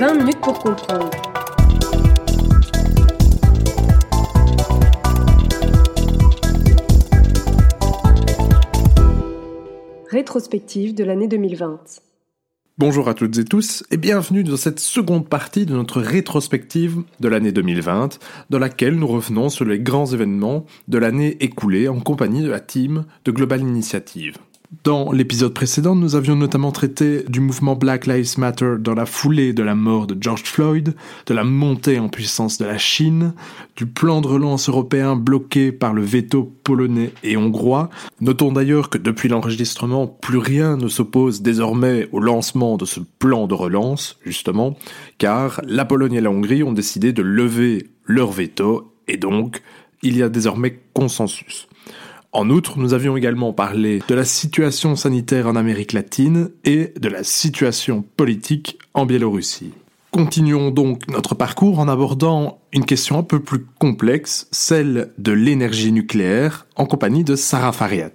20 minutes pour comprendre. Rétrospective de l'année 2020. Bonjour à toutes et tous et bienvenue dans cette seconde partie de notre rétrospective de l'année 2020 dans laquelle nous revenons sur les grands événements de l'année écoulée en compagnie de la team de Global Initiative. Dans l'épisode précédent, nous avions notamment traité du mouvement Black Lives Matter dans la foulée de la mort de George Floyd, de la montée en puissance de la Chine, du plan de relance européen bloqué par le veto polonais et hongrois. Notons d'ailleurs que depuis l'enregistrement, plus rien ne s'oppose désormais au lancement de ce plan de relance, justement, car la Pologne et la Hongrie ont décidé de lever leur veto et donc il y a désormais consensus. En outre, nous avions également parlé de la situation sanitaire en Amérique latine et de la situation politique en Biélorussie. Continuons donc notre parcours en abordant une question un peu plus complexe, celle de l'énergie nucléaire, en compagnie de Sarah Fariat.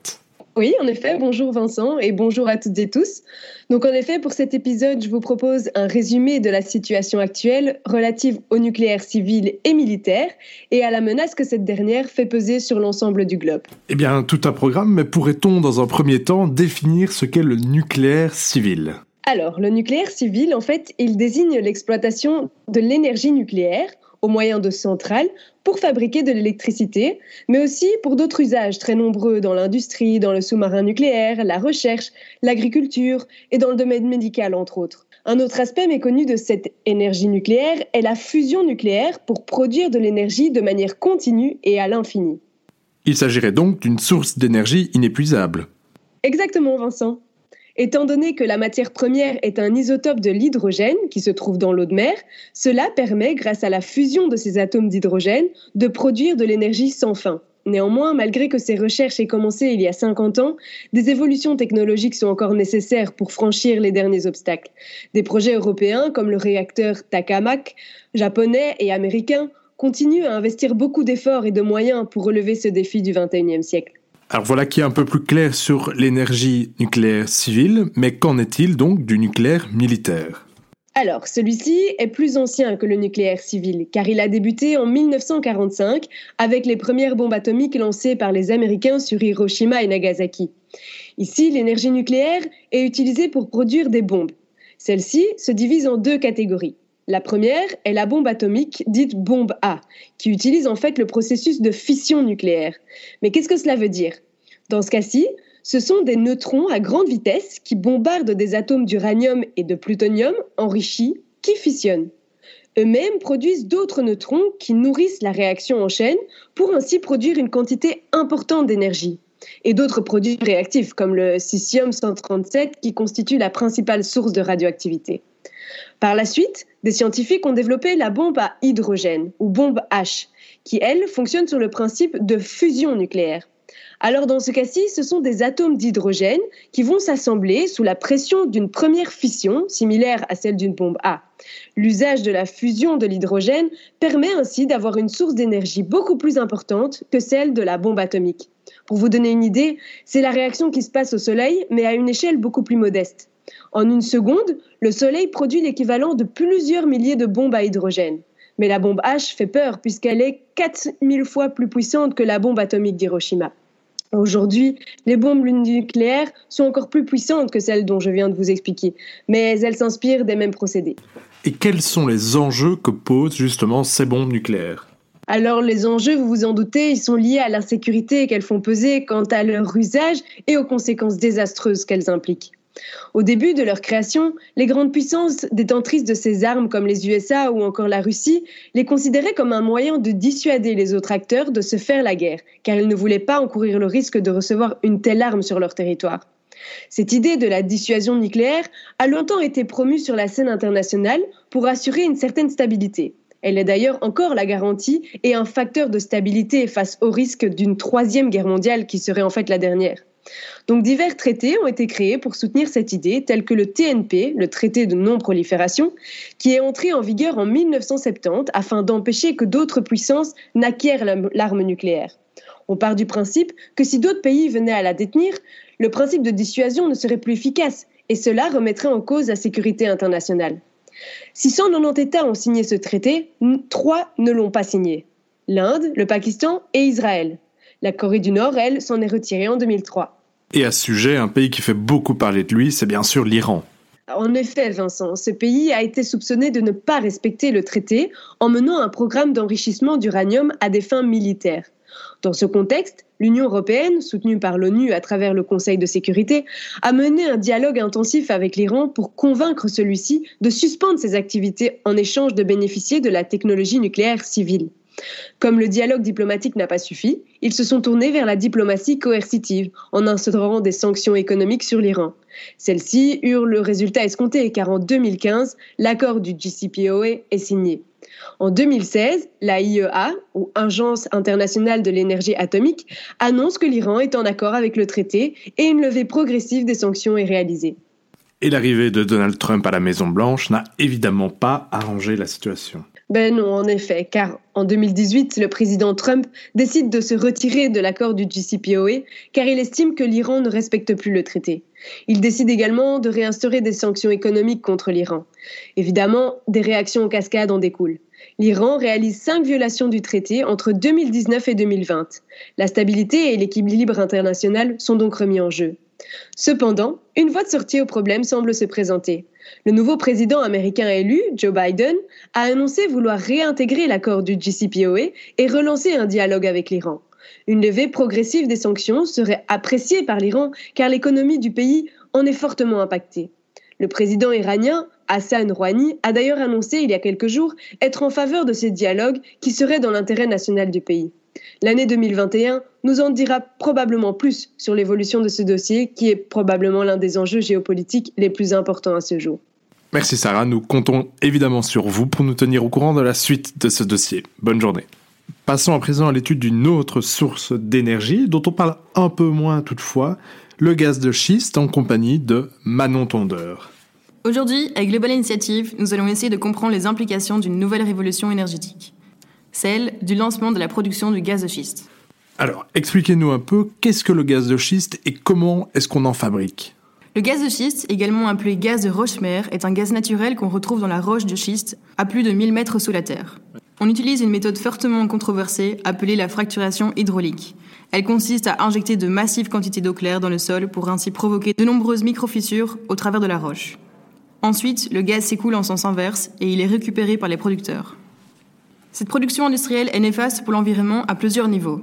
Oui, en effet, bonjour Vincent et bonjour à toutes et tous. Donc en effet, pour cet épisode, je vous propose un résumé de la situation actuelle relative au nucléaire civil et militaire et à la menace que cette dernière fait peser sur l'ensemble du globe. Eh bien, tout un programme, mais pourrait-on dans un premier temps définir ce qu'est le nucléaire civil? Alors, le nucléaire civil, en fait, il désigne l'exploitation de l'énergie nucléaire au moyen de centrales pour fabriquer de l'électricité, mais aussi pour d'autres usages très nombreux dans l'industrie, dans le sous-marin nucléaire, la recherche, l'agriculture et dans le domaine médical, entre autres. Un autre aspect méconnu de cette énergie nucléaire est la fusion nucléaire pour produire de l'énergie de manière continue et à l'infini. Il s'agirait donc d'une source d'énergie inépuisable. Exactement, Vincent. Étant donné que la matière première est un isotope de l'hydrogène qui se trouve dans l'eau de mer, cela permet, grâce à la fusion de ces atomes d'hydrogène, de produire de l'énergie sans fin. Néanmoins, malgré que ces recherches aient commencé il y a 50 ans, des évolutions technologiques sont encore nécessaires pour franchir les derniers obstacles. Des projets européens comme le réacteur Takamak, japonais et américain, continuent à investir beaucoup d'efforts et de moyens pour relever ce défi du XXIe siècle. Alors voilà qui est un peu plus clair sur l'énergie nucléaire civile, mais qu'en est-il donc du nucléaire militaire? Alors, celui-ci est plus ancien que le nucléaire civil, car il a débuté en 1945 avec les premières bombes atomiques lancées par les Américains sur Hiroshima et Nagasaki. Ici, l'énergie nucléaire est utilisée pour produire des bombes. Celle-ci se divise en deux catégories. La première est la bombe atomique dite bombe A, qui utilise en fait le processus de fission nucléaire. Mais qu'est-ce que cela veut dire? Dans ce cas-ci, ce sont des neutrons à grande vitesse qui bombardent des atomes d'uranium et de plutonium enrichis qui fissionnent. Eux-mêmes produisent d'autres neutrons qui nourrissent la réaction en chaîne pour ainsi produire une quantité importante d'énergie. Et d'autres produits réactifs comme le cesium-137 qui constitue la principale source de radioactivité. Par la suite, des scientifiques ont développé la bombe à hydrogène, ou bombe H, qui, elle, fonctionne sur le principe de fusion nucléaire. Alors dans ce cas-ci, ce sont des atomes d'hydrogène qui vont s'assembler sous la pression d'une première fission, similaire à celle d'une bombe A. L'usage de la fusion de l'hydrogène permet ainsi d'avoir une source d'énergie beaucoup plus importante que celle de la bombe atomique. Pour vous donner une idée, c'est la réaction qui se passe au Soleil, mais à une échelle beaucoup plus modeste. En une seconde, le Soleil produit l'équivalent de plusieurs milliers de bombes à hydrogène. Mais la bombe H fait peur puisqu'elle est 4000 fois plus puissante que la bombe atomique d'Hiroshima. Aujourd'hui, les bombes nucléaires sont encore plus puissantes que celles dont je viens de vous expliquer, mais elles s'inspirent des mêmes procédés. Et quels sont les enjeux que posent justement ces bombes nucléaires? Alors les enjeux, vous vous en doutez, ils sont liés à l'insécurité qu'elles font peser quant à leur usage et aux conséquences désastreuses qu'elles impliquent. Au début de leur création, les grandes puissances détentrices de ces armes comme les USA ou encore la Russie les considéraient comme un moyen de dissuader les autres acteurs de se faire la guerre, car ils ne voulaient pas encourir le risque de recevoir une telle arme sur leur territoire. Cette idée de la dissuasion nucléaire a longtemps été promue sur la scène internationale pour assurer une certaine stabilité. Elle est d'ailleurs encore la garantie et un facteur de stabilité face au risque d'une troisième guerre mondiale qui serait en fait la dernière. Donc divers traités ont été créés pour soutenir cette idée, tels que le TNP, le traité de non-prolifération, qui est entré en vigueur en 1970 afin d'empêcher que d'autres puissances n'acquièrent l'arme nucléaire. On part du principe que si d'autres pays venaient à la détenir, le principe de dissuasion ne serait plus efficace et cela remettrait en cause la sécurité internationale. 690 États ont signé ce traité, trois ne l'ont pas signé. L'Inde, le Pakistan et Israël. La Corée du Nord, elle, s'en est retirée en 2003. Et à ce sujet, un pays qui fait beaucoup parler de lui, c'est bien sûr l'Iran. En effet, Vincent, ce pays a été soupçonné de ne pas respecter le traité en menant un programme d'enrichissement d'uranium à des fins militaires. Dans ce contexte, l'Union européenne, soutenue par l'ONU à travers le Conseil de sécurité, a mené un dialogue intensif avec l'Iran pour convaincre celui-ci de suspendre ses activités en échange de bénéficier de la technologie nucléaire civile. Comme le dialogue diplomatique n'a pas suffi, ils se sont tournés vers la diplomatie coercitive en instaurant des sanctions économiques sur l'Iran. Celles-ci eurent le résultat escompté car en 2015, l'accord du JCPOA est signé. En 2016, la IEA, ou Agence internationale de l'énergie atomique, annonce que l'Iran est en accord avec le traité et une levée progressive des sanctions est réalisée. Et l'arrivée de Donald Trump à la Maison-Blanche n'a évidemment pas arrangé la situation. Ben non, en effet, car en 2018, le président Trump décide de se retirer de l'accord du JCPOA car il estime que l'Iran ne respecte plus le traité. Il décide également de réinstaurer des sanctions économiques contre l'Iran. Évidemment, des réactions en cascade en découlent. L'Iran réalise cinq violations du traité entre 2019 et 2020. La stabilité et l'équilibre international sont donc remis en jeu. Cependant, une voie de sortie au problème semble se présenter. Le nouveau président américain élu, Joe Biden, a annoncé vouloir réintégrer l'accord du JCPOA et relancer un dialogue avec l'Iran. Une levée progressive des sanctions serait appréciée par l'Iran car l'économie du pays en est fortement impactée. Le président iranien, Hassan Rouhani, a d'ailleurs annoncé il y a quelques jours être en faveur de ces dialogues qui seraient dans l'intérêt national du pays. L'année 2021 nous en dira probablement plus sur l'évolution de ce dossier qui est probablement l'un des enjeux géopolitiques les plus importants à ce jour. Merci Sarah, nous comptons évidemment sur vous pour nous tenir au courant de la suite de ce dossier. Bonne journée. Passons à présent à l'étude d'une autre source d'énergie dont on parle un peu moins toutefois, le gaz de schiste en compagnie de Manon Tondeur. Aujourd'hui, avec Global Initiative, nous allons essayer de comprendre les implications d'une nouvelle révolution énergétique celle du lancement de la production du gaz de schiste. Alors, expliquez-nous un peu qu'est-ce que le gaz de schiste et comment est-ce qu'on en fabrique? Le gaz de schiste, également appelé gaz de roche-mer, est un gaz naturel qu'on retrouve dans la roche de schiste à plus de 1000 mètres sous la terre. On utilise une méthode fortement controversée appelée la fracturation hydraulique. Elle consiste à injecter de massives quantités d'eau claire dans le sol pour ainsi provoquer de nombreuses microfissures au travers de la roche. Ensuite, le gaz s'écoule en sens inverse et il est récupéré par les producteurs. Cette production industrielle est néfaste pour l'environnement à plusieurs niveaux.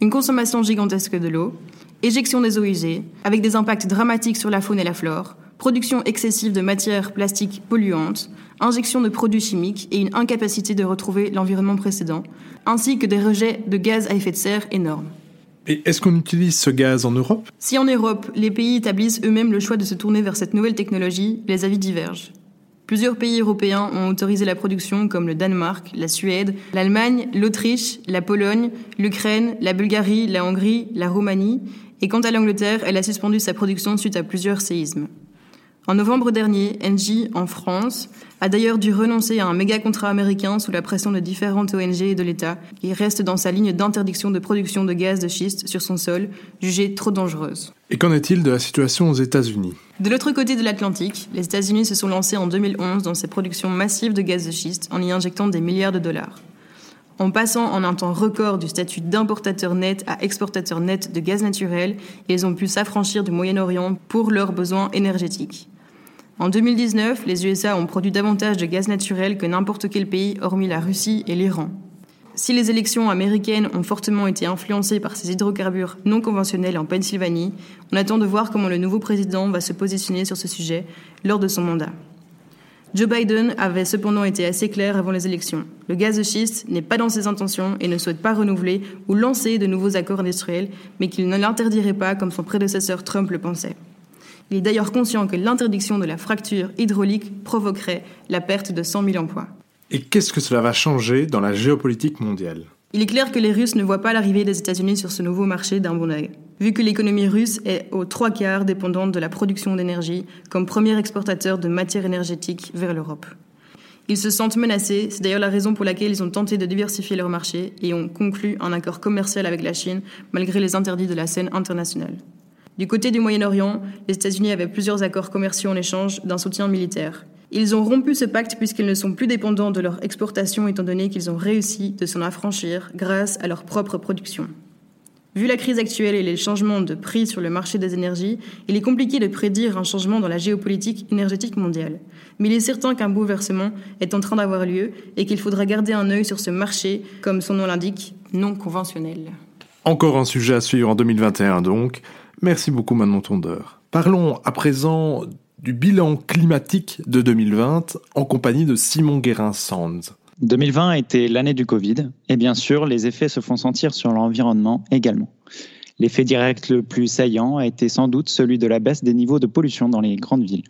Une consommation gigantesque de l'eau, éjection des eaux usées, avec des impacts dramatiques sur la faune et la flore, production excessive de matières plastiques polluantes, injection de produits chimiques et une incapacité de retrouver l'environnement précédent, ainsi que des rejets de gaz à effet de serre énormes. Et est-ce qu'on utilise ce gaz en Europe? Si en Europe, les pays établissent eux-mêmes le choix de se tourner vers cette nouvelle technologie, les avis divergent. Plusieurs pays européens ont autorisé la production, comme le Danemark, la Suède, l'Allemagne, l'Autriche, la Pologne, l'Ukraine, la Bulgarie, la Hongrie, la Roumanie, et quant à l'Angleterre, elle a suspendu sa production suite à plusieurs séismes. En novembre dernier, Engie, en France, a d'ailleurs dû renoncer à un méga contrat américain sous la pression de différentes ONG et de l'État, qui reste dans sa ligne d'interdiction de production de gaz de schiste sur son sol, jugée trop dangereuse. Et qu'en est-il de la situation aux États-Unis? De l'autre côté de l'Atlantique, les États-Unis se sont lancés en 2011 dans ces productions massives de gaz de schiste en y injectant des milliards de dollars. En passant en un temps record du statut d'importateur net à exportateur net de gaz naturel, ils ont pu s'affranchir du Moyen-Orient pour leurs besoins énergétiques. En 2019, les USA ont produit davantage de gaz naturel que n'importe quel pays hormis la Russie et l'Iran. Si les élections américaines ont fortement été influencées par ces hydrocarbures non conventionnels en Pennsylvanie, on attend de voir comment le nouveau président va se positionner sur ce sujet lors de son mandat. Joe Biden avait cependant été assez clair avant les élections. Le gaz de schiste n'est pas dans ses intentions et ne souhaite pas renouveler ou lancer de nouveaux accords industriels, mais qu'il ne l'interdirait pas comme son prédécesseur Trump le pensait. Il est d'ailleurs conscient que l'interdiction de la fracture hydraulique provoquerait la perte de 100 000 emplois. Et qu'est-ce que cela va changer dans la géopolitique mondiale? Il est clair que les Russes ne voient pas l'arrivée des États-Unis sur ce nouveau marché d'un bon oeil, vu que l'économie russe est aux trois quarts dépendante de la production d'énergie comme premier exportateur de matières énergétiques vers l'Europe. Ils se sentent menacés, c'est d'ailleurs la raison pour laquelle ils ont tenté de diversifier leur marché et ont conclu un accord commercial avec la Chine malgré les interdits de la scène internationale. Du côté du Moyen-Orient, les États-Unis avaient plusieurs accords commerciaux en échange d'un soutien militaire. Ils ont rompu ce pacte puisqu'ils ne sont plus dépendants de leur exportation étant donné qu'ils ont réussi de s'en affranchir grâce à leur propre production. Vu la crise actuelle et les changements de prix sur le marché des énergies, il est compliqué de prédire un changement dans la géopolitique énergétique mondiale. Mais il est certain qu'un bouleversement est en train d'avoir lieu et qu'il faudra garder un œil sur ce marché, comme son nom l'indique, non conventionnel. Encore un sujet à suivre en 2021 donc. Merci beaucoup Manon Tondeur. Parlons à présent du bilan climatique de 2020 en compagnie de Simon Guérin-Sands. 2020 a été l'année du Covid et bien sûr, les effets se font sentir sur l'environnement également. L'effet direct le plus saillant a été sans doute celui de la baisse des niveaux de pollution dans les grandes villes.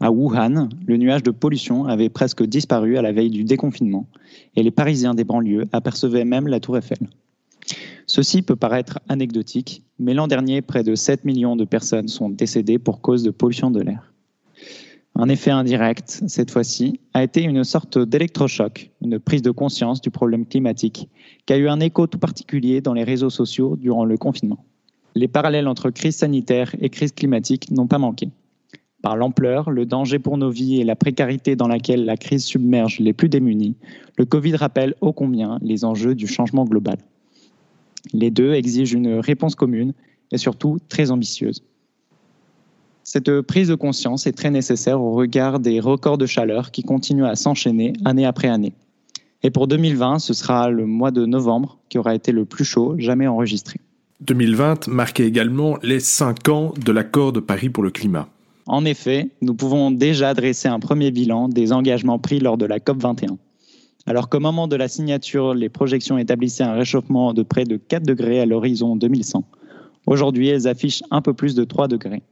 À Wuhan, le nuage de pollution avait presque disparu à la veille du déconfinement et les Parisiens des banlieues apercevaient même la tour Eiffel. Ceci peut paraître anecdotique, mais l'an dernier, près de 7 millions de personnes sont décédées pour cause de pollution de l'air. Un effet indirect, cette fois-ci, a été une sorte d'électrochoc, une prise de conscience du problème climatique, qui a eu un écho tout particulier dans les réseaux sociaux durant le confinement. Les parallèles entre crise sanitaire et crise climatique n'ont pas manqué. Par l'ampleur, le danger pour nos vies et la précarité dans laquelle la crise submerge les plus démunis, le Covid rappelle ô combien les enjeux du changement global. Les deux exigent une réponse commune et surtout très ambitieuse. Cette prise de conscience est très nécessaire au regard des records de chaleur qui continuent à s'enchaîner année après année. Et pour 2020, ce sera le mois de novembre qui aura été le plus chaud jamais enregistré. 2020 marquait également les 5 ans de l'accord de Paris pour le climat. En effet, nous pouvons déjà dresser un premier bilan des engagements pris lors de la COP 21. Alors qu'au moment de la signature, les projections établissaient un réchauffement de près de 4 degrés à l'horizon 2100. Aujourd'hui, elles affichent un peu plus de 3 degrés.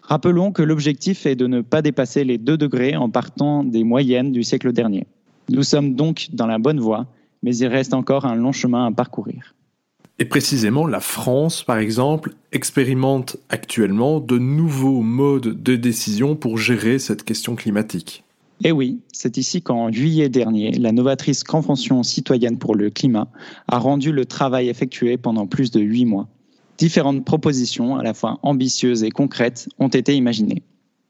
Rappelons que l'objectif est de ne pas dépasser les 2 degrés en partant des moyennes du siècle dernier. Nous sommes donc dans la bonne voie, mais il reste encore un long chemin à parcourir. Et précisément, la France, par exemple, expérimente actuellement de nouveaux modes de décision pour gérer cette question climatique. Et eh oui, c'est ici qu'en juillet dernier, la novatrice Convention citoyenne pour le climat a rendu le travail effectué pendant plus de huit mois. Différentes propositions, à la fois ambitieuses et concrètes, ont été imaginées.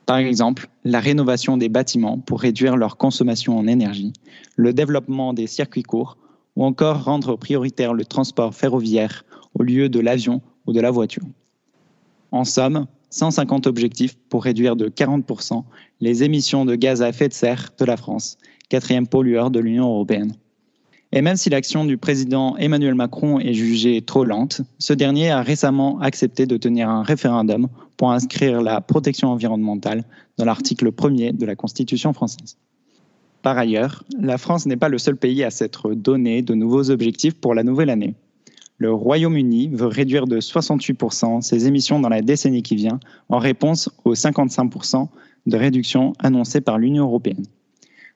Par exemple, la rénovation des bâtiments pour réduire leur consommation en énergie, le développement des circuits courts, ou encore rendre prioritaire le transport ferroviaire au lieu de l'avion ou de la voiture. En somme, 150 objectifs pour réduire de 40% les émissions de gaz à effet de serre de la France, quatrième pollueur de l'Union européenne. Et même si l'action du président Emmanuel Macron est jugée trop lente, ce dernier a récemment accepté de tenir un référendum pour inscrire la protection environnementale dans l'article 1er de la Constitution française. Par ailleurs, la France n'est pas le seul pays à s'être donné de nouveaux objectifs pour la nouvelle année. Le Royaume-Uni veut réduire de 68% ses émissions dans la décennie qui vient en réponse aux 55% de réduction annoncée par l'Union européenne.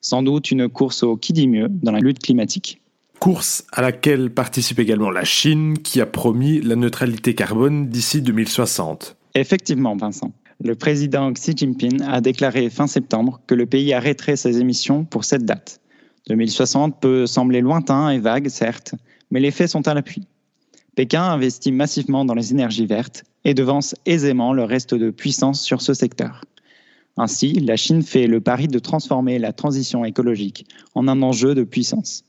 Sans doute une course au qui dit mieux dans la lutte climatique. Course à laquelle participe également la Chine qui a promis la neutralité carbone d'ici 2060. Effectivement, Vincent. Le président Xi Jinping a déclaré fin septembre que le pays arrêterait ses émissions pour cette date. 2060 peut sembler lointain et vague, certes, mais les faits sont à l'appui. Pékin investit massivement dans les énergies vertes et devance aisément le reste de puissance sur ce secteur. Ainsi, la Chine fait le pari de transformer la transition écologique en un enjeu de puissance.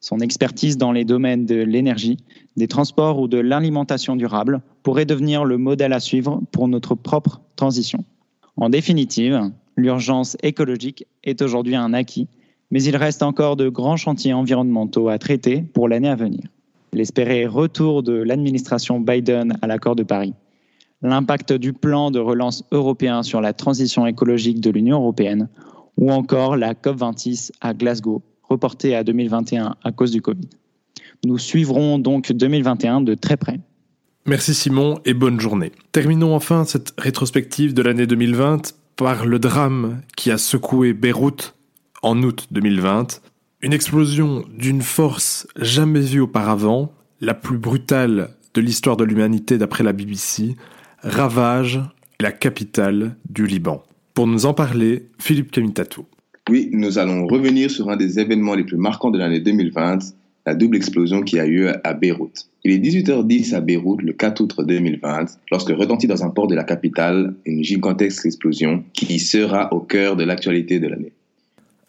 Son expertise dans les domaines de l'énergie, des transports ou de l'alimentation durable pourrait devenir le modèle à suivre pour notre propre transition. En définitive, l'urgence écologique est aujourd'hui un acquis, mais il reste encore de grands chantiers environnementaux à traiter pour l'année à venir. L'espéré retour de l'administration Biden à l'accord de Paris, l'impact du plan de relance européen sur la transition écologique de l'Union européenne, ou encore la COP26 à Glasgow reporté à 2021 à cause du Covid. Nous suivrons donc 2021 de très près. Merci Simon et bonne journée. Terminons enfin cette rétrospective de l'année 2020 par le drame qui a secoué Beyrouth en août 2020. Une explosion d'une force jamais vue auparavant, la plus brutale de l'histoire de l'humanité d'après la BBC, ravage la capitale du Liban. Pour nous en parler, Philippe Kamitatou. Oui, nous allons revenir sur un des événements les plus marquants de l'année 2020, la double explosion qui a eu lieu à Beyrouth. Il est 18h10 à Beyrouth le 4 août 2020 lorsque retentit dans un port de la capitale une gigantesque explosion qui sera au cœur de l'actualité de l'année.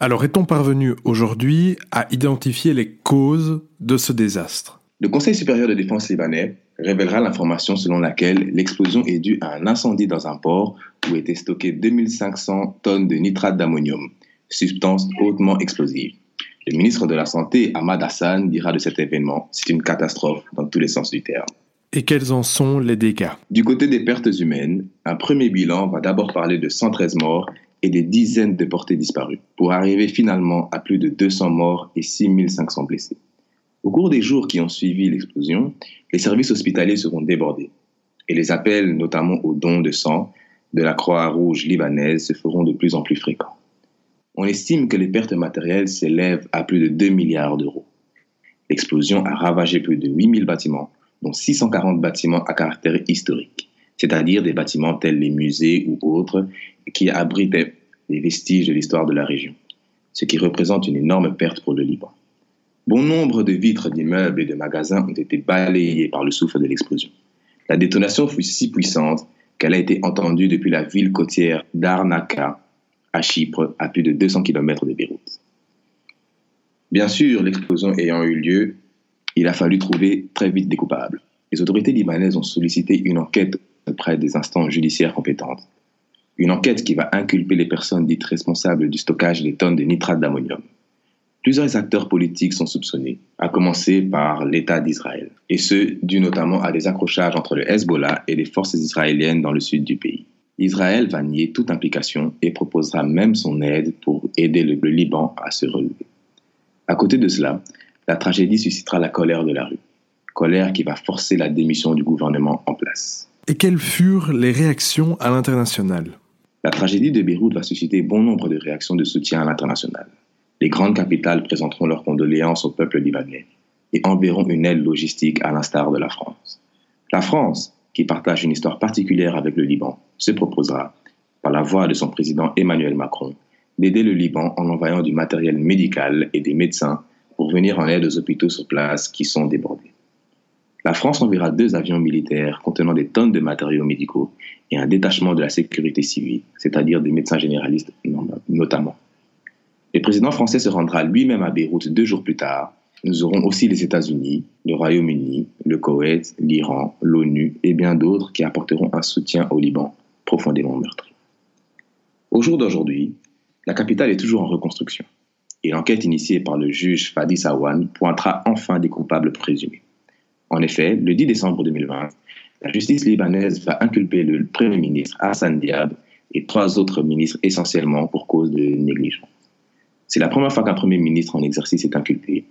Alors est-on parvenu aujourd'hui à identifier les causes de ce désastre? Le Conseil supérieur de défense libanais révélera l'information selon laquelle l'explosion est due à un incendie dans un port où étaient stockées 2500 tonnes de nitrate d'ammonium, substance hautement explosive. Le ministre de la Santé, Ahmad Hassan, dira de cet événement, c'est une catastrophe dans tous les sens du terme. Et quels en sont les dégâts? Du côté des pertes humaines, un premier bilan va d'abord parler de 113 morts et des dizaines de portées disparues, pour arriver finalement à plus de 200 morts et 6500 blessés. Au cours des jours qui ont suivi l'explosion, les services hospitaliers seront débordés et les appels, notamment aux dons de sang, de la Croix-Rouge libanaise se feront de plus en plus fréquents. On estime que les pertes matérielles s'élèvent à plus de 2 milliards d'euros. L'explosion a ravagé plus de 8000 bâtiments, dont 640 bâtiments à caractère historique, c'est-à-dire des bâtiments tels les musées ou autres qui abritaient les vestiges de l'histoire de la région, ce qui représente une énorme perte pour le Liban. Bon nombre de vitres d'immeubles et de magasins ont été balayées par le souffle de l'explosion. La détonation fut si puissante qu'elle a été entendue depuis la ville côtière d'Arnaka, à Chypre, à plus de 200 km de Beyrouth. Bien sûr, l'explosion ayant eu lieu, il a fallu trouver très vite des coupables. Les autorités libanaises ont sollicité une enquête auprès des instances judiciaires compétentes. Une enquête qui va inculper les personnes dites responsables du stockage des tonnes de nitrate d'ammonium. Plusieurs acteurs politiques sont soupçonnés, à commencer par l'État d'Israël, et ce, dû notamment à des accrochages entre le Hezbollah et les forces israéliennes dans le sud du pays. Israël va nier toute implication et proposera même son aide pour aider le, Liban à se relever. À côté de cela, la tragédie suscitera la colère de la rue, colère qui va forcer la démission du gouvernement en place. Et quelles furent les réactions à l'international? La tragédie de Beyrouth va susciter bon nombre de réactions de soutien à l'international les grandes capitales présenteront leurs condoléances au peuple libanais et enverront une aide logistique à l'instar de la France. La France, qui partage une histoire particulière avec le Liban, se proposera, par la voix de son président Emmanuel Macron, d'aider le Liban en envoyant du matériel médical et des médecins pour venir en aide aux hôpitaux sur place qui sont débordés. La France enverra deux avions militaires contenant des tonnes de matériaux médicaux et un détachement de la sécurité civile, c'est-à-dire des médecins généralistes notamment. Le président français se rendra lui-même à Beyrouth deux jours plus tard. Nous aurons aussi les États-Unis, le Royaume-Uni, le Koweït, l'Iran, l'ONU et bien d'autres qui apporteront un soutien au Liban profondément meurtri. Au jour d'aujourd'hui, la capitale est toujours en reconstruction et l'enquête initiée par le juge Fadi Sawan pointera enfin des coupables présumés. En effet, le 10 décembre 2020, la justice libanaise va inculper le Premier ministre Hassan Diab et trois autres ministres essentiellement pour cause de négligence. C'est la première fois qu'un Premier ministre en exercice est inculpé.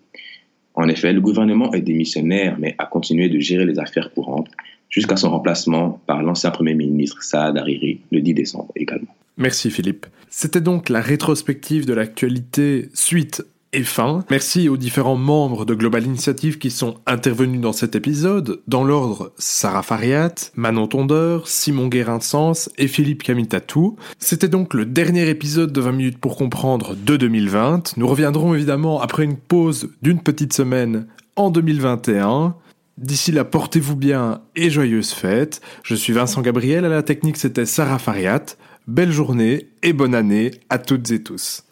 En effet, le gouvernement est démissionnaire, mais a continué de gérer les affaires courantes jusqu'à son remplacement par l'ancien Premier ministre Saad Hariri le 10 décembre également. Merci Philippe. C'était donc la rétrospective de l'actualité suite et fin. Merci aux différents membres de Global Initiative qui sont intervenus dans cet épisode. Dans l'ordre, Sarah Fariat, Manon Tondeur, Simon Guérin-Sens et Philippe Camitatou. C'était donc le dernier épisode de 20 minutes pour comprendre de 2020. Nous reviendrons évidemment après une pause d'une petite semaine en 2021. D'ici là, portez-vous bien et joyeuses fêtes. Je suis Vincent Gabriel, à la technique c'était Sarah Fariat. Belle journée et bonne année à toutes et tous.